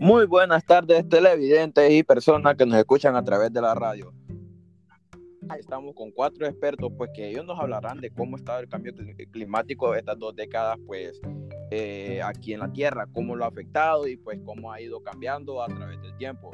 Muy buenas tardes, televidentes y personas que nos escuchan a través de la radio. Estamos con cuatro expertos, pues que ellos nos hablarán de cómo está el cambio climático estas dos décadas, pues eh, aquí en la Tierra, cómo lo ha afectado y pues cómo ha ido cambiando a través del tiempo.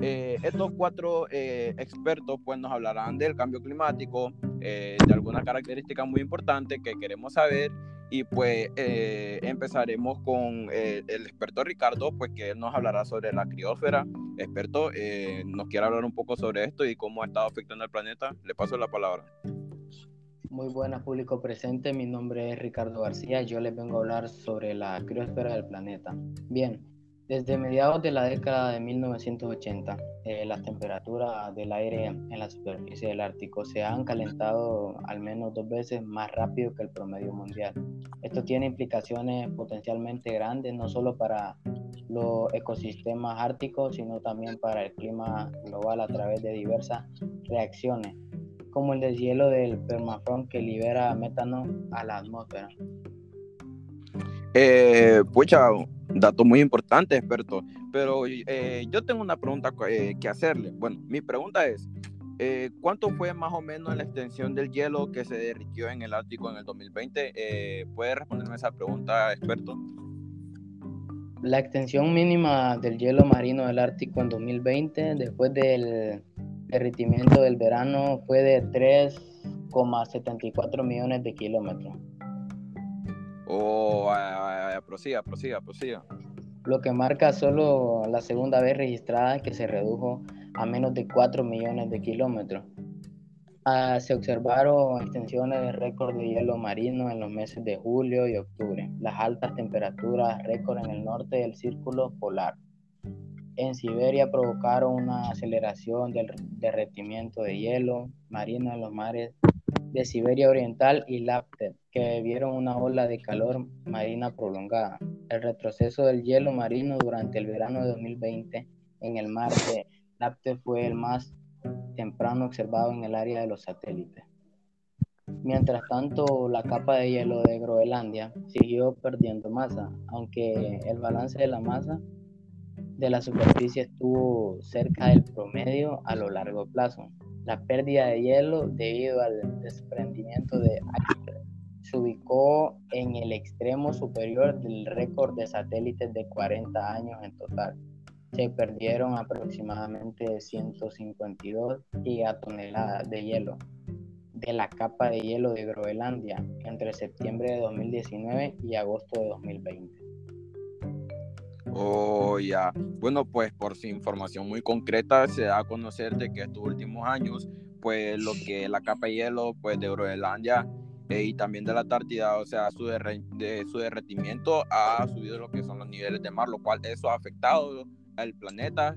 Eh, estos cuatro eh, expertos pues nos hablarán del cambio climático, de algunas características muy importantes que queremos saber y pues eh, empezaremos con eh, el experto Ricardo, pues que él nos hablará sobre la criósfera. Experto, eh, nos quiere hablar un poco sobre esto y cómo ha estado afectando al planeta. Le paso la palabra. Muy buenas, público presente. Mi nombre es Ricardo García. Yo les vengo a hablar sobre la criósfera del planeta. Bien, desde mediados de la década de 1980, eh, las temperaturas del aire en la superficie del Ártico se han calentado al menos dos veces más rápido que el promedio mundial. Esto tiene implicaciones potencialmente grandes, no solo para los ecosistemas árticos, sino también para el clima global a través de diversas reacciones, como el deshielo del permafrost que libera metano a la atmósfera. Eh, pucha, dato muy importante, experto. Pero eh, yo tengo una pregunta eh, que hacerle. Bueno, mi pregunta es, eh, ¿cuánto fue más o menos la extensión del hielo que se derritió en el Ártico en el 2020? ¿Puede responderme esa pregunta, experto? La extensión mínima del hielo marino del Ártico en 2020, después del derritimiento del verano, fue de 3,74 millones de kilómetros. Oh, prosiga, prosiga, prosiga. Lo que marca solo la segunda vez registrada que se redujo a menos de 4 millones de kilómetros. Ah, se observaron extensiones de récord de hielo marino en los meses de julio y octubre. Las altas temperaturas récord en el norte del círculo polar. En Siberia provocaron una aceleración del derretimiento de hielo marino en los mares de Siberia Oriental y Laptev, vieron una ola de calor marina prolongada. El retroceso del hielo marino durante el verano de 2020 en el mar de Laptev fue el más temprano observado en el área de los satélites. Mientras tanto, la capa de hielo de Groenlandia siguió perdiendo masa, aunque el balance de la masa de la superficie estuvo cerca del promedio a lo largo plazo. La pérdida de hielo debido al desprendimiento de se ubicó en el extremo superior del récord de satélites de 40 años en total. Se perdieron aproximadamente 152 gigatoneladas de hielo de la capa de hielo de Groenlandia entre septiembre de 2019 y agosto de 2020. Oh, ya. Bueno, pues por su información muy concreta se da a conocer de que estos últimos años, pues lo que la capa de hielo pues de Groenlandia eh, y también de la Antártida, o sea, su, de, su derretimiento ha subido lo que son los niveles de mar, lo cual eso ha afectado al planeta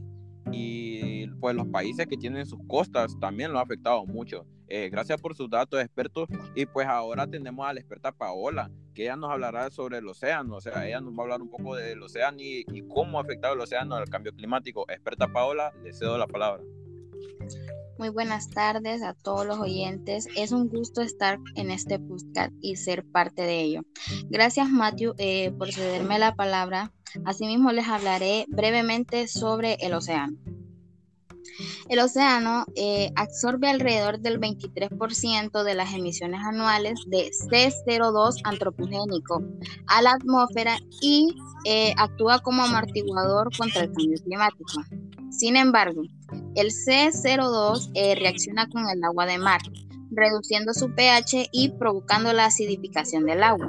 y pues los países que tienen sus costas también lo ha afectado mucho. Eh, gracias por sus datos, expertos. Y pues ahora tenemos a la experta Paola, que ella nos hablará sobre el océano. O sea, ella nos va a hablar un poco del océano y, cómo ha afectado el océano al cambio climático. Experta Paola, le cedo la palabra. Muy buenas tardes a todos los oyentes. Es un gusto estar en este podcast y ser parte de ello. Gracias, Matthew, eh, por cederme la palabra. Asimismo, les hablaré brevemente sobre el océano. El océano eh, absorbe alrededor del 23% de las emisiones anuales de C02 antropogénico a la atmósfera y eh, actúa como amortiguador contra el cambio climático. Sin embargo, el C02 eh, reacciona con el agua de mar, reduciendo su pH y provocando la acidificación del agua.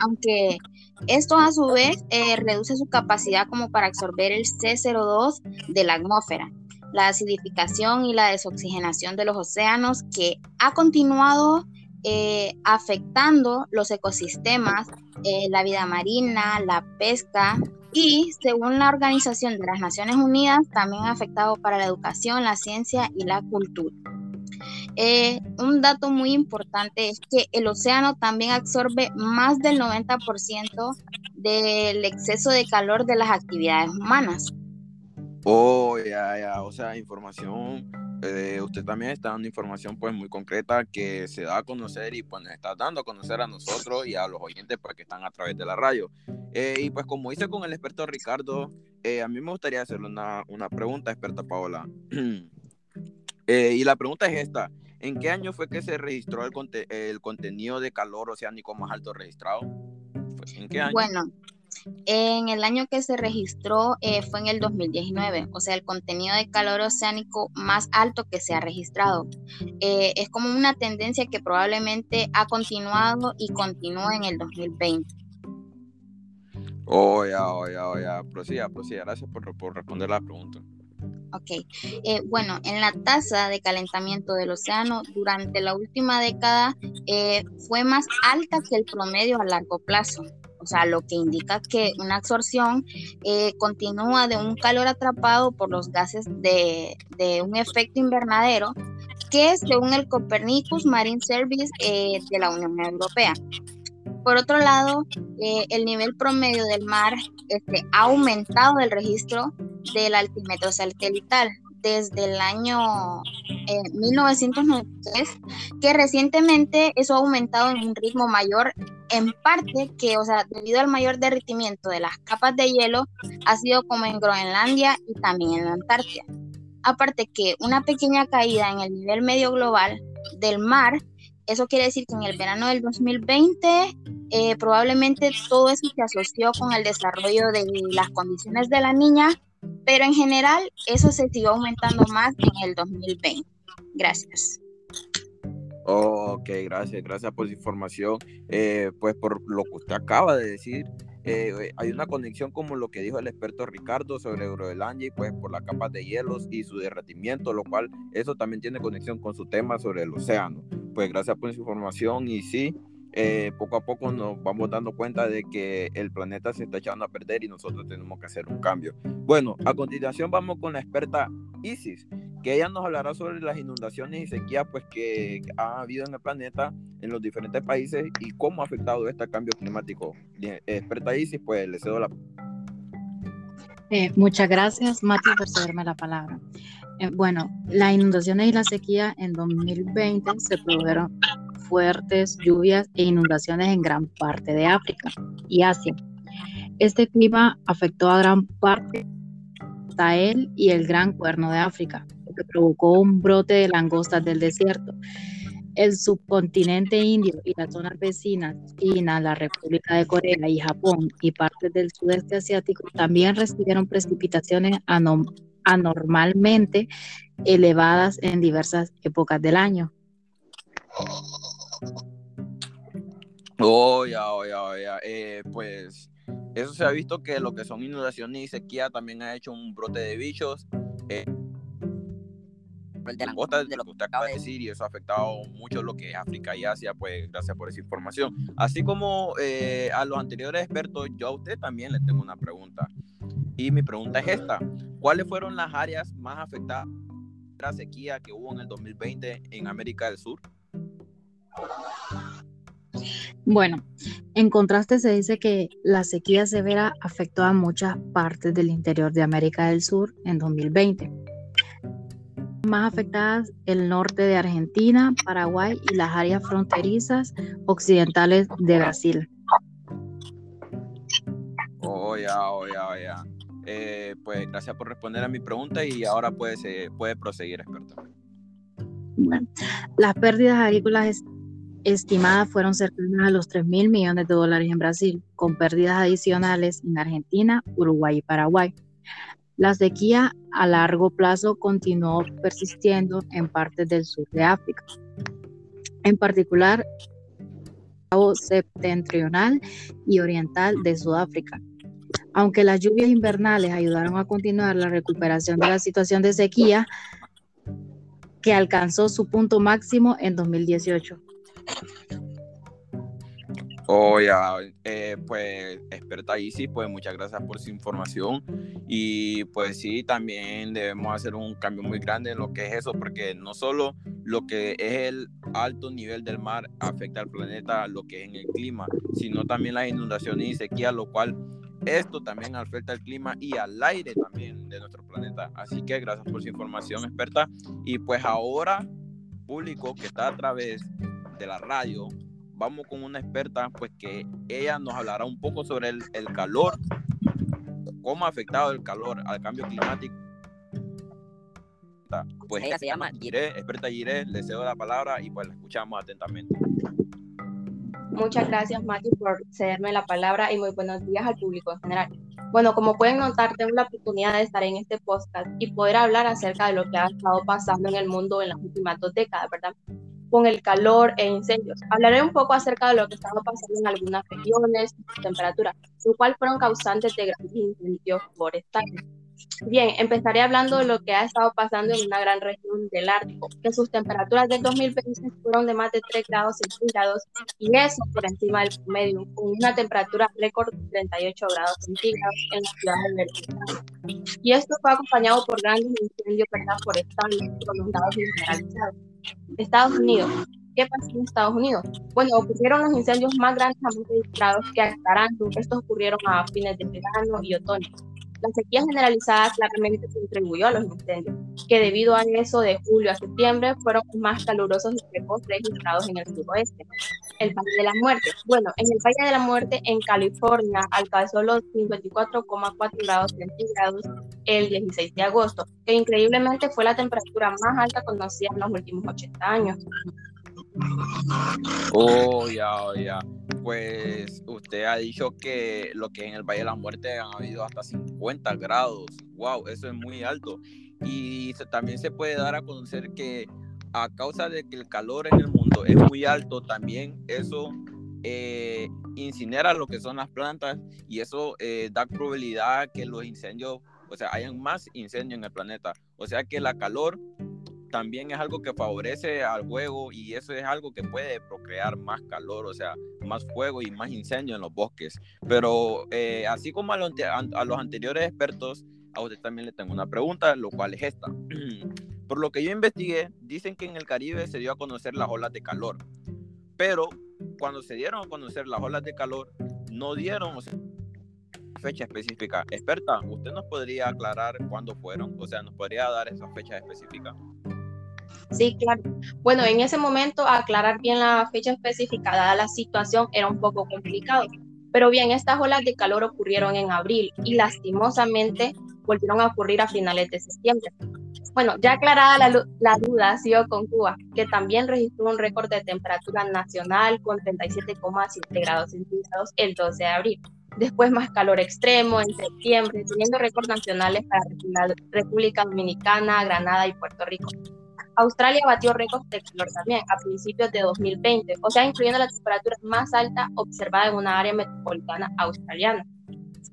Aunque esto a su vez reduce su capacidad como para absorber el C02 de la atmósfera, la acidificación y la desoxigenación de los océanos que ha continuado eh, afectando los ecosistemas, eh, la vida marina, la pesca y, según la Organización de las Naciones Unidas, también ha afectado para la educación, la ciencia y la cultura. Eh, un dato muy importante es que el océano también absorbe más del 90% del exceso de calor de las actividades humanas. Oh, ya, ya, o sea, información eh, usted también está dando información pues muy concreta que se da a conocer y pues nos está dando a conocer a nosotros y a los oyentes pues que están a través de la radio. Eh, y pues como hice con el experto Ricardo, a mí me gustaría hacerle una, una pregunta, experta Paola. y la pregunta es esta, ¿en qué año fue que se registró el, el contenido de calor oceánico más alto registrado? ¿En qué año? Bueno, en el año que se registró eh, fue en el 2019, o sea, el contenido de calor oceánico más alto que se ha registrado. Eh, es como una tendencia que probablemente ha continuado y continúa en el 2020. Oh, ya, oh, ya, oh, ya. Prosiga, prosiga. Gracias por, por responder la pregunta. Ok, eh, bueno, en la tasa de calentamiento del océano durante la última década fue más alta que el promedio a largo plazo o sea, lo que indica que una absorción eh, continúa de un calor atrapado por los gases de, un efecto invernadero que según el Copernicus Marine Service eh, de la Unión Europea. Por otro lado, eh, el nivel promedio del mar este, ha aumentado el registro del altímetro satelital desde el año 1993, que recientemente eso ha aumentado en un ritmo mayor en parte que, o sea, debido al mayor derretimiento de las capas de hielo, ha sido como en Groenlandia y también en la Antártida. Aparte que una pequeña caída en el nivel medio global del mar, eso quiere decir que en el verano del 2020 eh, probablemente todo eso se asoció con el desarrollo de las condiciones de la niña, pero en general eso se siguió aumentando más en el 2020. Gracias. Ok, gracias, gracias por su información. Eh, pues por lo que usted acaba de decir, eh, hay una conexión como lo que dijo el experto Ricardo sobre Groenlandia y pues por las capas de hielos y su derretimiento, lo cual eso también tiene conexión con su tema sobre el océano. Pues gracias por su información y sí, eh, poco a poco nos vamos dando cuenta de que el planeta se está echando a perder y nosotros tenemos que hacer un cambio. Bueno, a continuación vamos con la experta Isis, que ella nos hablará sobre las inundaciones y sequías pues, que ha habido en el planeta, en los diferentes países y cómo ha afectado este cambio climático. Experta Isis, pues le cedo la eh, muchas gracias, Mati, por cederme la palabra. Eh, bueno, las inundaciones y la sequía en 2020 se produjeron fuertes lluvias e inundaciones en gran parte de África y Asia. Este clima afectó a gran parte de Sahel y el Gran Cuerno de África, lo que provocó un brote de langostas del desierto. El subcontinente indio y las zonas vecinas, China, la República de Corea y Japón y partes del sudeste asiático también recibieron precipitaciones anormalmente elevadas en diversas épocas del año. Oh, ya, oh, ya, oh, ya. Eh, pues eso se ha visto que lo que son inundaciones y sequía también ha hecho un brote de bichos. Eh, el de langosta de lo que usted acaba de decir y eso ha afectado mucho lo que es África y Asia, pues gracias por esa información. Así como eh, a los anteriores expertos, yo a usted también le tengo una pregunta. Y mi pregunta es esta, ¿cuáles fueron las áreas más afectadas por la sequía que hubo en el 2020 en América del Sur? Bueno, en contraste se dice que la sequía severa afectó a muchas partes del interior de América del Sur en 2020. Más afectadas el norte de Argentina, Paraguay y las áreas fronterizas occidentales de Brasil. Oh, ya, oh, ya, ya. Eh, pues gracias por responder a mi pregunta y ahora puede, puede proseguir, experto. Bueno, las pérdidas agrícolas estimadas fueron cercanas a los 3 mil millones de dólares en Brasil, con pérdidas adicionales en Argentina, Uruguay y Paraguay. La sequía a largo plazo continuó persistiendo en partes del sur de África, en particular septentrional y oriental de Sudáfrica. Aunque las lluvias invernales ayudaron a continuar la recuperación de la situación de sequía, que alcanzó su punto máximo en 2018. Oh, ya, eh, pues experta Isis, pues muchas gracias por su información y pues sí, también debemos hacer un cambio muy grande en lo que es eso, porque no solo lo que es el alto nivel del mar afecta al planeta, lo que es en el clima, sino también las inundaciones y sequía, lo cual esto también afecta al clima y al aire también de nuestro planeta. Así que gracias por su información, experta. Y pues ahora, público que está a través de la radio, vamos con una experta, pues que ella nos hablará un poco sobre el, el calor, cómo ha afectado el calor al cambio climático. Pues ella se llama Giré, experta Giré, le cedo la palabra y pues la escuchamos atentamente. Muchas gracias, Mati, por cederme la palabra y muy buenos días al público en general. Bueno, como pueden notar, tengo la oportunidad de estar en este podcast y poder hablar acerca de lo que ha estado pasando en el mundo en las últimas dos décadas, ¿verdad? Con el calor e incendios. Hablaré un poco acerca de lo que estaba pasando en algunas regiones, temperaturas, lo cual fueron causantes de grandes incendios forestales. Bien, empezaré hablando de lo que ha estado pasando en una gran región del Ártico, que sus temperaturas del 2020 fueron de más de 3 grados centígrados y eso por encima del promedio, con una temperatura récord de 38 grados centígrados en la ciudad de Berlín. Y esto fue acompañado por grandes incendios forestales prolongados y generalizados. Estados Unidos. ¿Qué pasó en Estados Unidos? Bueno, ocurrieron los incendios más grandes jamás registrados que aclarando. Estos ocurrieron a fines de verano y otoño. La sequía generalizada claramente contribuyó a los incendios, que debido a eso de julio a septiembre fueron más calurosos y secos registrados en el suroeste. El Valle de la Muerte. Bueno, en el Valle de la Muerte, en California, alcanzó los 54,4 grados centígrados el 16 de agosto, que increíblemente fue la temperatura más alta conocida en los últimos 80 años. Oh, ya, ya. Pues usted ha dicho que lo que en el Valle de la Muerte han habido hasta 50 grados. Wow, eso es muy alto. Y también se puede dar a conocer que a causa de que el calor en el mundo es muy alto, también eso eh, incinera lo que son las plantas y eso eh, da probabilidad que los incendios, o sea, hayan más incendios en el planeta. O sea que la calor también es algo que favorece al juego y eso es algo que puede procrear más calor, o sea, más fuego y más incendio en los bosques. Pero eh, así como a los, a los anteriores expertos, a usted también le tengo una pregunta, lo cual es esta. Por lo que yo investigué, dicen que en el Caribe se dio a conocer las olas de calor, pero cuando se dieron a conocer las olas de calor, no dieron fecha específica. Experta, ¿usted nos podría aclarar cuándo fueron? O sea, ¿nos podría dar esa fecha específica? Sí, claro. Bueno, en ese momento aclarar bien la fecha específica, dada la situación, era un poco complicado. Pero bien, estas olas de calor ocurrieron en abril y lastimosamente volvieron a ocurrir a finales de septiembre. Bueno, ya aclarada la, la duda, sigo con Cuba, que también registró un récord de temperatura nacional con 37,7 grados centígrados el 12 de abril. Después más calor extremo en septiembre, teniendo récords nacionales para la República Dominicana, Granada y Puerto Rico. Australia batió récords de calor también a principios de 2020, o sea, incluyendo la temperatura más alta observada en una área metropolitana australiana.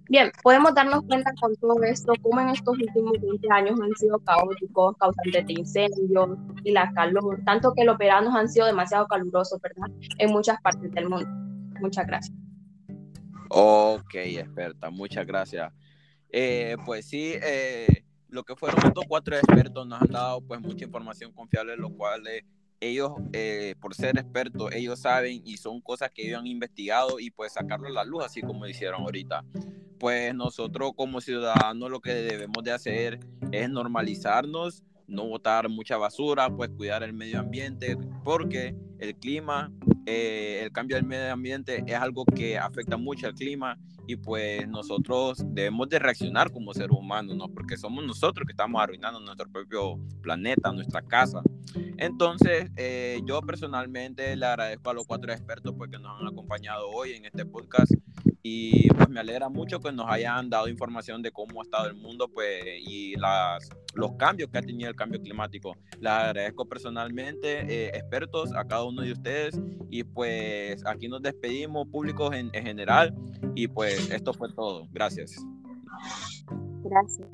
Bien, podemos darnos cuenta con todo esto cómo en estos últimos 20 años han sido caóticos, causantes de incendios y la calor, tanto que los veranos han sido demasiado calurosos, ¿verdad? En muchas partes del mundo. Muchas gracias. Ok, experta, muchas gracias. Eh, pues sí, eh, lo que fueron estos cuatro expertos nos han dado pues mucha información confiable, lo cual ellos, eh, por ser expertos, ellos saben y son cosas que ellos han investigado y pues sacarlo a la luz, así como hicieron ahorita. Pues nosotros como ciudadanos lo que debemos de hacer es normalizarnos, no botar mucha basura, pues cuidar el medio ambiente, porque el clima, eh, el cambio del medio ambiente es algo que afecta mucho al clima y pues nosotros debemos de reaccionar como seres humanos, ¿no? Porque somos nosotros que estamos arruinando nuestro propio planeta, nuestra casa. Entonces, eh, yo personalmente le agradezco a los cuatro expertos pues, que nos han acompañado hoy en este podcast y pues me alegra mucho que nos hayan dado información de cómo ha estado el mundo pues y las, los cambios que ha tenido el cambio climático. Les agradezco personalmente, eh, expertos, a cada uno de ustedes y pues aquí nos despedimos, públicos en, en general y pues esto fue todo. Gracias. Gracias.